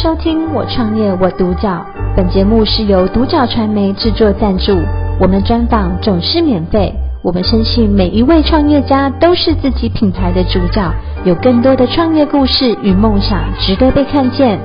收听我创业我独角，本节目是由独角传媒制作赞助，我们专访总是免费。我们深信每一位创业家都是自己品牌的主角，有更多的创业故事与梦想值得被看见。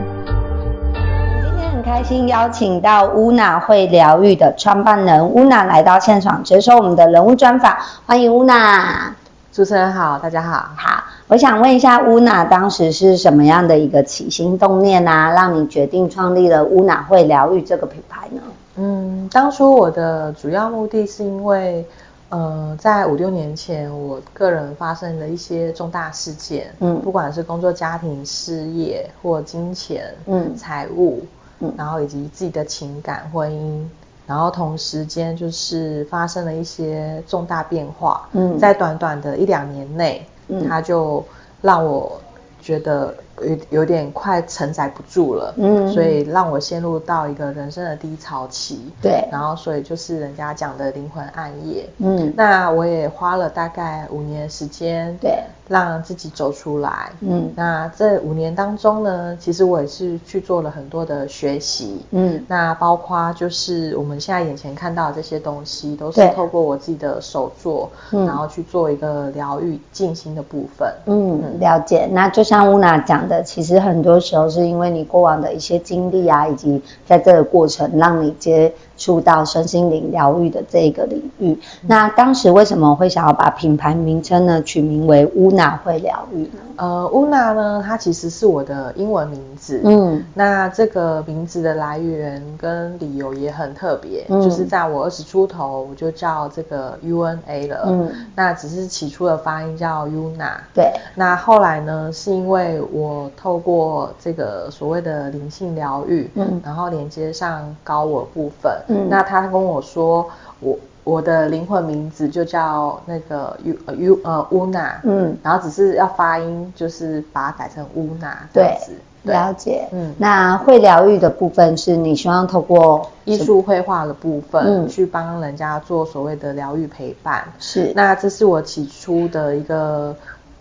今天很开心邀请到乌娜会疗愈的创办人乌娜来到现场接受我们的人物专访，欢迎乌娜。主持人好，大家好。好，我想问一下乌娜，当时是什么样的一个起心动念啊，让你决定创立了乌娜会疗愈这个品牌呢？嗯，当初我的主要目的是因为，呃，在五六年前，我个人发生了一些重大事件，嗯，不管是工作、家庭、事业或金钱，嗯，财务，嗯，然后以及自己的情感、婚姻。然后同时间就是发生了一些重大变化，嗯，在短短的一两年内，嗯，它就让我觉得有有点快承载不住了，嗯，所以让我陷入到一个人生的低潮期，对，然后所以就是人家讲的灵魂暗夜，嗯，那我也花了大概五年时间，对。让自己走出来。嗯，那这五年当中呢，其实我也是去做了很多的学习。嗯，那包括就是我们现在眼前看到的这些东西，都是透过我自己的手作，然后去做一个疗愈、静心的部分。嗯，了解。那就像乌娜讲的，其实很多时候是因为你过往的一些经历啊，以及在这个过程让你接触到身心灵疗愈的这个领域。那当时为什么会想要把品牌名称呢取名为乌娜会疗愈？呃，乌娜呢，它其实是我的英文名字。嗯，那这个名字的来源跟理由也很特别，嗯、就是在我二十出头，我就叫这个 UNA 了。嗯，那只是起初的发音叫 Una。对，那后来呢，是因为我透过这个所谓的灵性疗愈，嗯，然后连接上高我部分。嗯，那他跟我说我。我的灵魂名字就叫那个 U 呃 U 呃乌娜，嗯，然后只是要发音，就是把它改成乌娜这样子。对，了解。嗯，那会疗愈的部分是你希望透过艺术绘画的部分，嗯，去帮人家做所谓的疗愈陪伴。是，那这是我起初的一个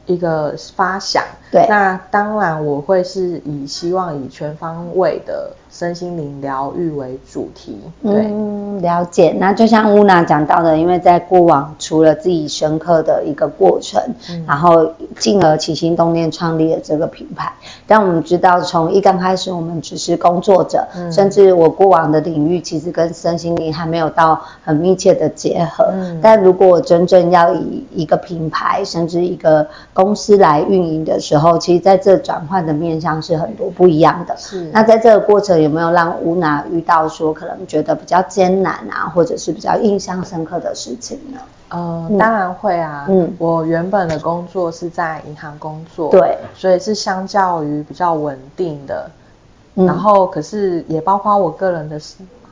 一个发想。对，那当然我会是以希望以全方位的。身心灵疗愈为主题，对，嗯，了解。那就像乌娜讲到的，因为在过往除了自己深刻的一个过程，嗯、然后进而起心动念创立了这个品牌。但我们知道，从一刚开始，我们只是工作者，嗯、甚至我过往的领域其实跟身心灵还没有到很密切的结合。嗯、但如果我真正要以一个品牌，甚至一个公司来运营的时候，其实在这转换的面向是很多不一样的。是。那在这个过程。有没有让乌娜遇到说可能觉得比较艰难啊，或者是比较印象深刻的事情呢？呃，当然会啊。嗯，我原本的工作是在银行工作，对，所以是相较于比较稳定的。嗯，然后可是也包括我个人的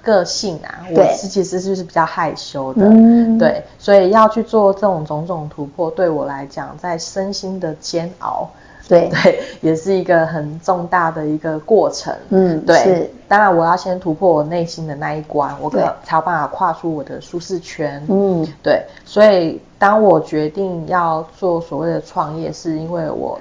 个性啊，我是其实就是比较害羞的，嗯，对，所以要去做这种种种突破，对我来讲，在身心的煎熬。对 对，也是一个很重大的一个过程。嗯，对。是。当然，我要先突破我内心的那一关，我可能才有办法跨出我的舒适圈。嗯，对。所以，当我决定要做所谓的创业，是因为我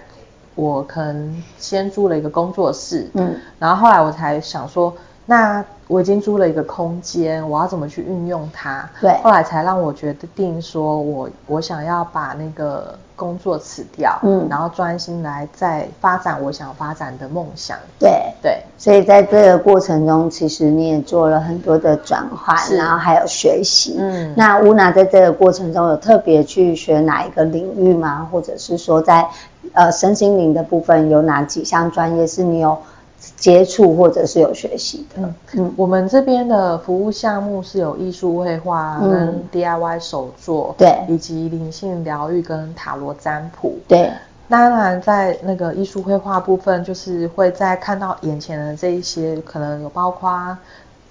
我可能先租了一个工作室。嗯。然后后来我才想说，那我已经租了一个空间，我要怎么去运用它？对。后来才让我决定说我我想要把那个。工作辞掉，嗯，然后专心来再发展我想发展的梦想。对对，对所以在这个过程中，其实你也做了很多的转换，然后还有学习。嗯，那乌娜在这个过程中有特别去学哪一个领域吗？或者是说在呃身心灵的部分有哪几项专业是你有？接触或者是有学习的，嗯，嗯，我们这边的服务项目是有艺术绘画跟 DIY 手作，对，以及灵性疗愈跟塔罗占卜，对。当然，在那个艺术绘画部分，就是会在看到眼前的这一些，可能有包括。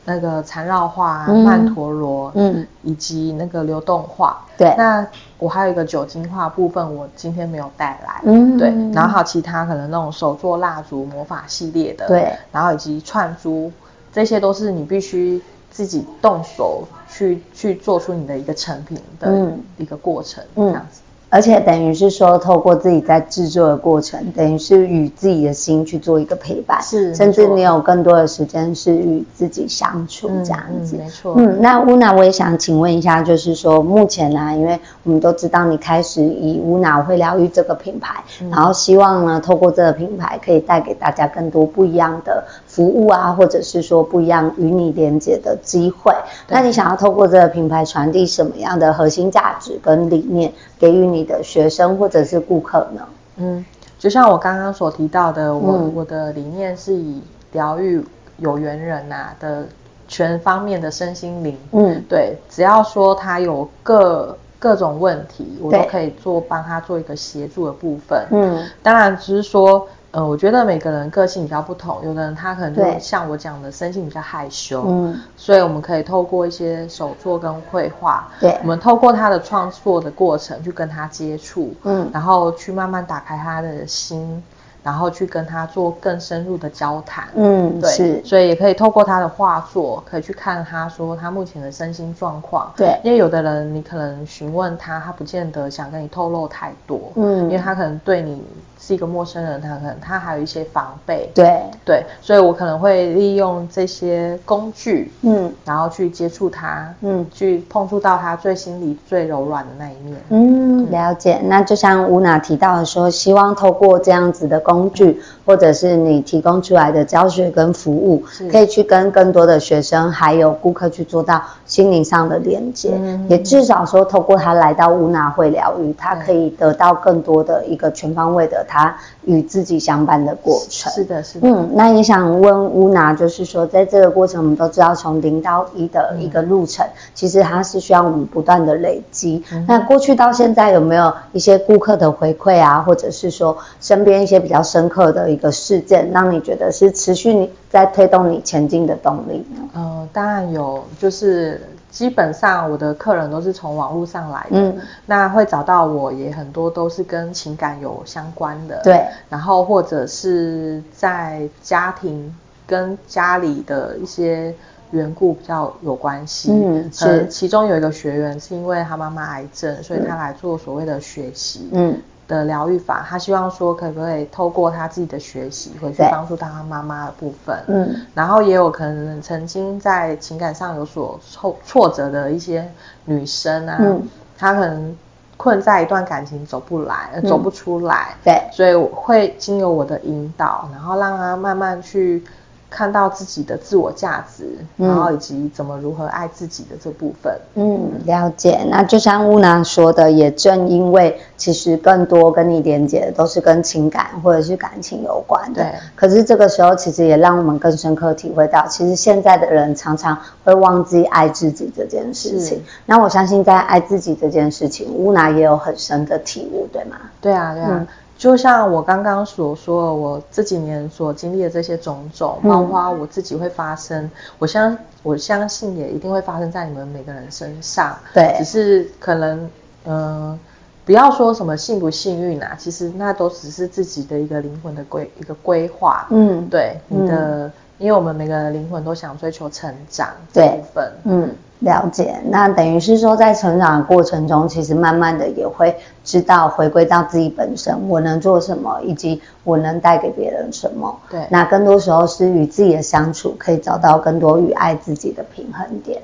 那个缠绕画、嗯、曼陀罗，嗯，以及那个流动画，对。那我还有一个酒精画部分，我今天没有带来，嗯，对。然后还有其他可能那种手做蜡烛、魔法系列的，对。然后以及串珠，这些都是你必须自己动手去去做出你的一个成品的一个过程，嗯，这样子。而且等于是说，透过自己在制作的过程，等于是与自己的心去做一个陪伴，是，甚至你有更多的时间是与自己相处这样子。嗯嗯、没错。嗯，那乌娜，我也想请问一下，就是说目前呢、啊，因为我们都知道你开始以乌娜会疗愈这个品牌，嗯、然后希望呢，透过这个品牌可以带给大家更多不一样的服务啊，或者是说不一样与你连接的机会。那你想要透过这个品牌传递什么样的核心价值跟理念给予你的学生或者是顾客呢？嗯，就像我刚刚所提到的，我、嗯、我的理念是以疗愈有缘人啊的全方面的身心灵。嗯，对，只要说他有各各种问题，我都可以做帮他做一个协助的部分。嗯，当然只是说。呃，我觉得每个人个性比较不同，有的人他可能就像我讲的，身心比较害羞，嗯，所以我们可以透过一些手作跟绘画，对，我们透过他的创作的过程去跟他接触，嗯，然后去慢慢打开他的心。然后去跟他做更深入的交谈，嗯，对，是，所以也可以透过他的画作，可以去看他说他目前的身心状况，对，因为有的人你可能询问他，他不见得想跟你透露太多，嗯，因为他可能对你是一个陌生人，他可能他还有一些防备，对，对，所以我可能会利用这些工具，嗯，然后去接触他，嗯，去碰触到他最心里最柔软的那一面，嗯，了解。那就像乌娜提到的说，希望透过这样子的。工具，或者是你提供出来的教学跟服务，可以去跟更多的学生还有顾客去做到心灵上的连接，嗯、也至少说透过他来到乌娜会疗愈，他可以得到更多的一个全方位的他与自己相伴的过程。是的，是的。嗯，那也想问乌娜，就是说在这个过程，我们都知道从零到一的一个路程，嗯、其实它是需要我们不断的累积。嗯、那过去到现在有没有一些顾客的回馈啊，或者是说身边一些比较深刻的一个事件，让你觉得是持续你在推动你前进的动力呢？呃，当然有，就是基本上我的客人都是从网络上来的，嗯，那会找到我也很多都是跟情感有相关的，对，然后或者是在家庭跟家里的一些缘故比较有关系，嗯，是，其中有一个学员是因为他妈妈癌症，所以他来做所谓的学习，嗯。的疗愈法，他希望说可不可以透过他自己的学习，回去帮助到他妈妈的部分。嗯，然后也有可能曾经在情感上有所挫挫折的一些女生啊，嗯，她可能困在一段感情走不来，嗯，走不出来。对，所以我会经由我的引导，然后让她慢慢去。看到自己的自我价值，然后以及怎么如何爱自己的这部分。嗯，了解。那就像乌娜说的，也正因为其实更多跟你连接的都是跟情感或者是感情有关的。对。可是这个时候，其实也让我们更深刻体会到，其实现在的人常常会忘记爱自己这件事情。那我相信，在爱自己这件事情，乌娜也有很深的体悟，对吗？对啊，对啊。嗯就像我刚刚所说的，我这几年所经历的这些种种，包括我自己会发生，嗯、我相我相信也一定会发生在你们每个人身上。对，只是可能，嗯、呃，不要说什么幸不幸运啊，其实那都只是自己的一个灵魂的规一个规划。嗯，对，你的，嗯、因为我们每个人灵魂都想追求成长这部分。嗯。了解，那等于是说，在成长的过程中，其实慢慢的也会知道回归到自己本身，我能做什么，以及我能带给别人什么。对，那更多时候是与自己的相处，可以找到更多与爱自己的平衡点。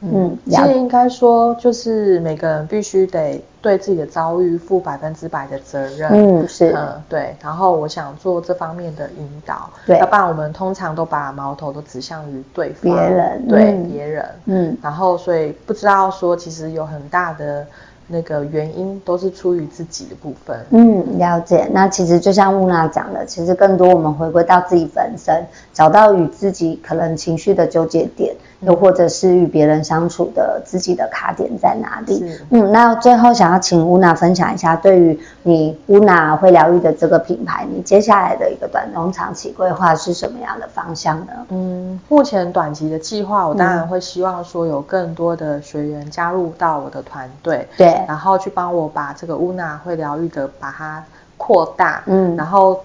嗯，其实应该说，就是每个人必须得对自己的遭遇负百分之百的责任。嗯，是，嗯，对。然后我想做这方面的引导，对，要不然我们通常都把矛头都指向于对方，别人，对，嗯，别人，嗯。然后所以不知道说，其实有很大的那个原因都是出于自己的部分。嗯，了解。那其实就像木娜讲的，其实更多我们回归到自己本身，找到与自己可能情绪的纠结点。又或者是与别人相处的自己的卡点在哪里？嗯，那最后想要请乌娜分享一下，对于你乌娜会疗愈的这个品牌，你接下来的一个短中长期规划是什么样的方向呢？嗯，目前短期的计划，我当然会希望说有更多的学员加入到我的团队，对、嗯，然后去帮我把这个乌娜会疗愈的把它扩大，嗯，然后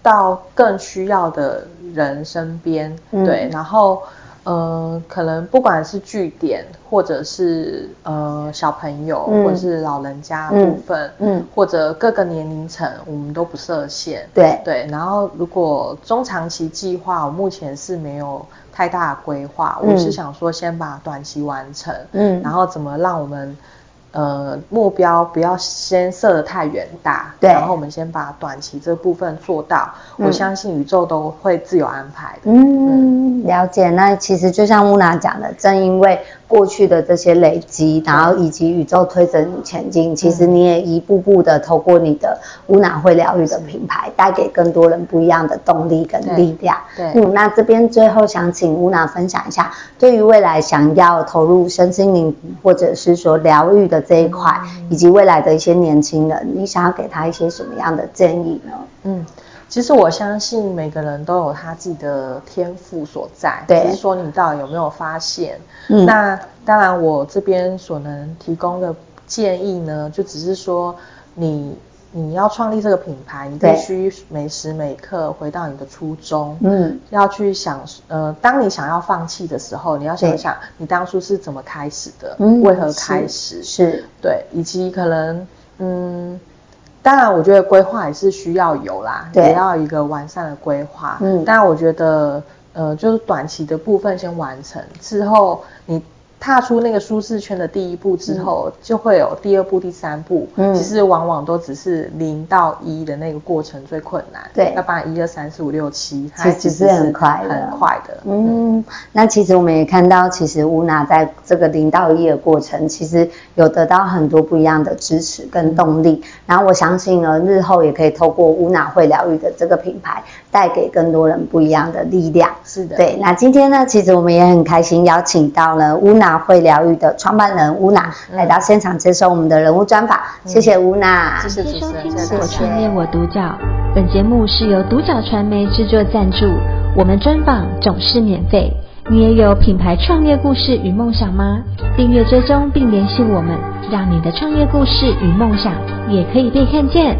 到更需要的人身边，嗯、对，然后。呃，可能不管是据点，或者是呃小朋友，嗯、或者是老人家部分，嗯，嗯或者各个年龄层，我们都不设限。对对。然后，如果中长期计划，我目前是没有太大的规划，嗯、我是想说先把短期完成，嗯，然后怎么让我们。呃，目标不要先设的太远大，对，然后我们先把短期这部分做到，嗯、我相信宇宙都会自有安排的。嗯，嗯了解。那其实就像乌娜讲的，正因为过去的这些累积，然后以及宇宙推着你前进，其实你也一步步的透过你的乌娜会疗愈的品牌，带给更多人不一样的动力跟力量。对，对嗯，那这边最后想请乌娜分享一下，对于未来想要投入身心灵或者是说疗愈的。这一块，以及未来的一些年轻人，你想要给他一些什么样的建议呢？嗯，其实我相信每个人都有他自己的天赋所在，对，只是说你到底有没有发现？嗯，那当然，我这边所能提供的建议呢，就只是说你。你要创立这个品牌，你必须每时每刻回到你的初衷。嗯，要去想，呃，当你想要放弃的时候，你要想想你当初是怎么开始的，嗯，为何开始？是，是对，以及可能，嗯，当然，我觉得规划也是需要有啦，对，也要一个完善的规划。嗯，但，我觉得，呃，就是短期的部分先完成之后，你。踏出那个舒适圈的第一步之后，嗯、就会有第二步、第三步。嗯，其实往往都只是零到一的那个过程最困难。对，要不然一二三四五六七，其实是很快的，很快的。嗯，嗯，那其实我们也看到，其实乌娜在这个零到一的过程，其实有得到很多不一样的支持跟动力。嗯、然后我相信呢，日后也可以透过乌娜会疗愈的这个品牌，带给更多人不一样的力量。是的，对。那今天呢，其实我们也很开心邀请到了乌娜。会疗愈的创办人乌娜来到现场接受我们的人物专访，谢谢乌娜。谢谢收听《我创业我独角》，本节目是由独角传媒制作赞助，我们专访总是免费。你也有品牌创业故事与梦想吗？订阅追踪并联系我们，让你的创业故事与梦想也可以被看见。